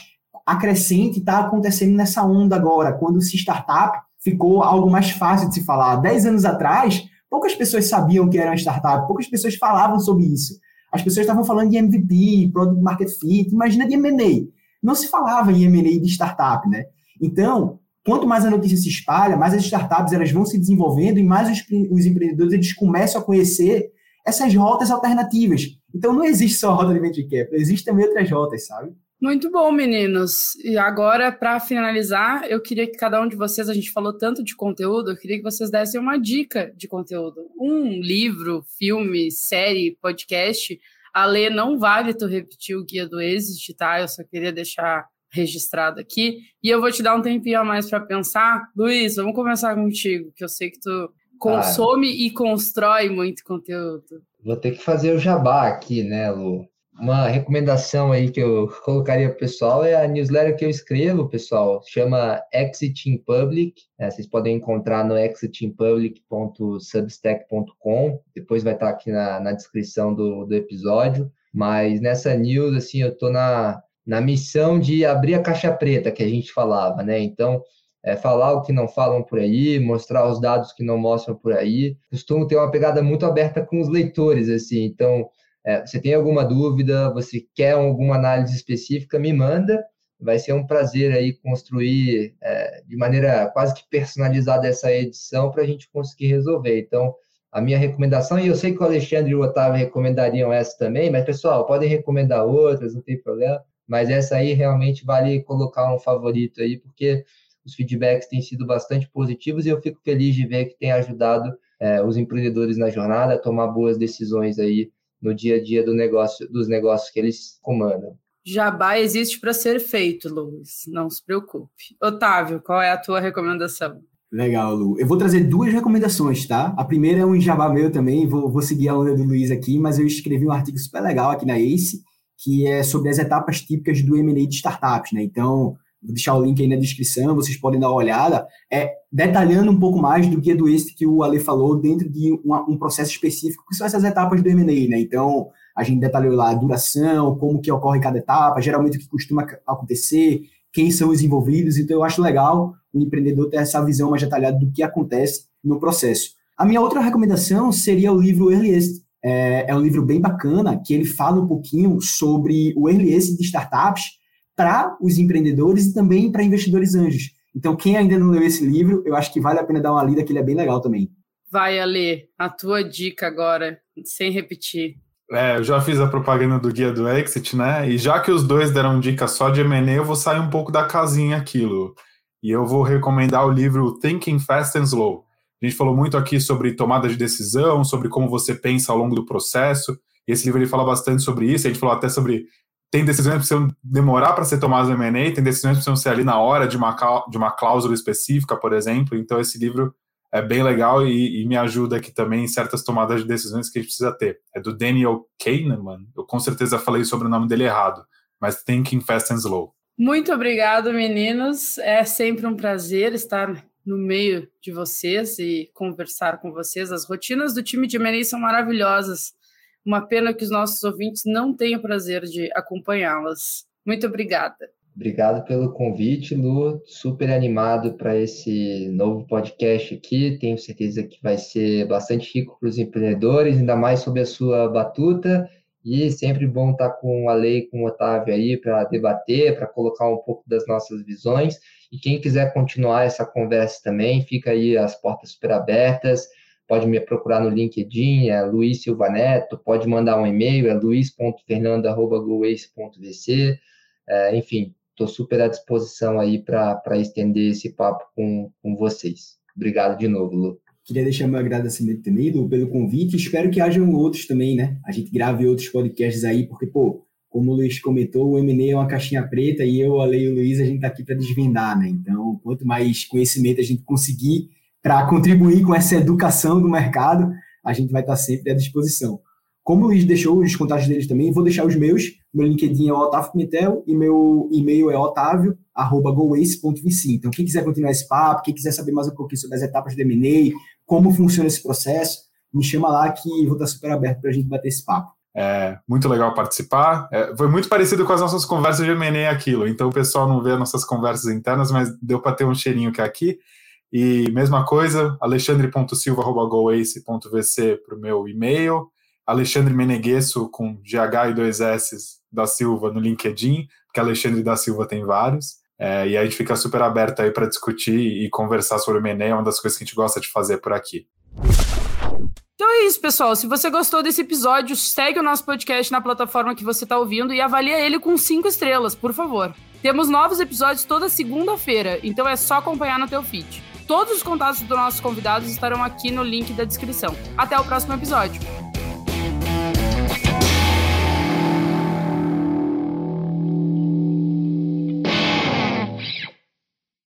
Speaker 2: a crescente está acontecendo nessa onda agora, quando se startup ficou algo mais fácil de se falar. Dez anos atrás, poucas pessoas sabiam que era uma startup, poucas pessoas falavam sobre isso. As pessoas estavam falando de MVP, Product Market Fit, imagina de M&A. Não se falava em M&A de startup, né? Então, quanto mais a notícia se espalha, mais as startups elas vão se desenvolvendo e mais os, os empreendedores eles começam a conhecer essas rotas alternativas. Então, não existe só a rota de venture capital, existem também outras rotas, sabe?
Speaker 1: Muito bom, meninos. E agora, para finalizar, eu queria que cada um de vocês, a gente falou tanto de conteúdo, eu queria que vocês dessem uma dica de conteúdo. Um livro, filme, série, podcast. A Lê não vale tu repetir o guia do Exit, tá? Eu só queria deixar registrado aqui. E eu vou te dar um tempinho a mais para pensar. Luiz, vamos começar contigo, que eu sei que tu consome ah, e constrói muito conteúdo.
Speaker 4: Vou ter que fazer o jabá aqui, né, Lu? Uma recomendação aí que eu colocaria para o pessoal é a newsletter que eu escrevo, pessoal, chama Exit in Public. É, vocês podem encontrar no exitinpublic.substack.com. Depois vai estar aqui na, na descrição do, do episódio. Mas nessa news, assim, eu estou na, na missão de abrir a caixa preta que a gente falava, né? Então, é, falar o que não falam por aí, mostrar os dados que não mostram por aí. Costumo ter uma pegada muito aberta com os leitores, assim. Então, é, você tem alguma dúvida, você quer alguma análise específica, me manda. Vai ser um prazer aí construir é, de maneira quase que personalizada essa edição para a gente conseguir resolver. Então, a minha recomendação, e eu sei que o Alexandre e o Otávio recomendariam essa também, mas pessoal, podem recomendar outras, não tem problema. Mas essa aí realmente vale colocar um favorito aí, porque os feedbacks têm sido bastante positivos e eu fico feliz de ver que tem ajudado é, os empreendedores na jornada a tomar boas decisões aí no dia a dia do negócio, dos negócios que eles comandam.
Speaker 1: Jabá existe para ser feito, Luiz. Não se preocupe. Otávio, qual é a tua recomendação?
Speaker 2: Legal, Lu. Eu vou trazer duas recomendações, tá? A primeira é um jabá meu também, vou, vou seguir a onda do Luiz aqui, mas eu escrevi um artigo super legal aqui na ACE, que é sobre as etapas típicas do M&A de startups, né? Então, vou deixar o link aí na descrição, vocês podem dar uma olhada, é, detalhando um pouco mais do guia do este que o Ale falou dentro de uma, um processo específico, que são essas etapas do M&A, né? Então, a gente detalhou lá a duração, como que ocorre cada etapa, geralmente o que costuma acontecer, quem são os envolvidos, então eu acho legal o empreendedor ter essa visão mais detalhada do que acontece no processo. A minha outra recomendação seria o livro Earliest, é, é um livro bem bacana, que ele fala um pouquinho sobre o Earliest de startups, para os empreendedores e também para investidores anjos. Então, quem ainda não leu esse livro, eu acho que vale a pena dar uma lida, que ele é bem legal também.
Speaker 1: Vai, Ale, a tua dica agora, sem repetir.
Speaker 3: É, eu já fiz a propaganda do guia do Exit, né? E já que os dois deram dica só de M&A, eu vou sair um pouco da casinha aquilo. E eu vou recomendar o livro Thinking Fast and Slow. A gente falou muito aqui sobre tomada de decisão, sobre como você pensa ao longo do processo. E esse livro ele fala bastante sobre isso. A gente falou até sobre tem decisões que precisam demorar para ser tomadas no M&A, tem decisões que precisam ser ali na hora de uma, de uma cláusula específica, por exemplo. Então, esse livro é bem legal e, e, me ajuda aqui também em certas tomadas de decisões que a gente precisa ter. É do Daniel Kahneman, eu com certeza falei sobre o nome dele errado, mas Thinking Fast and Slow.
Speaker 1: Muito obrigado, meninos. É sempre um prazer estar no meio de vocês e conversar com vocês. As rotinas do time de M&A são maravilhosas. Uma pena que os nossos ouvintes não tenham o prazer de acompanhá-las. Muito obrigada.
Speaker 4: Obrigado pelo convite, Lu. Super animado para esse novo podcast aqui. Tenho certeza que vai ser bastante rico para os empreendedores, ainda mais sob a sua batuta. E sempre bom estar com a Lei, com o Otávio aí para debater, para colocar um pouco das nossas visões. E quem quiser continuar essa conversa também, fica aí as portas super abertas. Pode me procurar no LinkedIn, é Luiz Silva Neto, pode mandar um e-mail, é luiz.fernando.goace.vc. É, enfim, estou super à disposição aí para estender esse papo com, com vocês. Obrigado de novo, Lu.
Speaker 2: Queria deixar meu agradecimento também, Lu, pelo convite. Espero que hajam outros também, né? A gente grave outros podcasts aí, porque, pô, como o Luiz comentou, o M&A é uma caixinha preta e eu, a Lei e o Luiz, a gente está aqui para desvendar, né? Então, quanto mais conhecimento a gente conseguir para contribuir com essa educação do mercado, a gente vai estar tá sempre à disposição. Como o Luiz deixou os contatos deles também, vou deixar os meus. Meu LinkedIn é Otávio Pimentel e meu e-mail é otávio.goace.vc. Então, quem quiser continuar esse papo, quem quiser saber mais um pouquinho sobre as etapas do M&A, como funciona esse processo, me chama lá que vou estar super aberto para a gente bater esse papo.
Speaker 3: É muito legal participar. É, foi muito parecido com as nossas conversas de M&A aquilo. Então, o pessoal não vê nossas conversas internas, mas deu para ter um cheirinho que é aqui. E mesma coisa, alexandre.silva.goace.vc para o meu e-mail. Alexandre Meneguesso com GH e dois S da Silva no LinkedIn, porque Alexandre da Silva tem vários. É, e a gente fica super aberto aí para discutir e conversar sobre o Mené, é uma das coisas que a gente gosta de fazer por aqui.
Speaker 1: Então é isso, pessoal. Se você gostou desse episódio, segue o nosso podcast na plataforma que você está ouvindo e avalia ele com cinco estrelas, por favor. Temos novos episódios toda segunda-feira, então é só acompanhar no teu feed. Todos os contatos dos nossos convidados estarão aqui no link da descrição. Até o próximo episódio.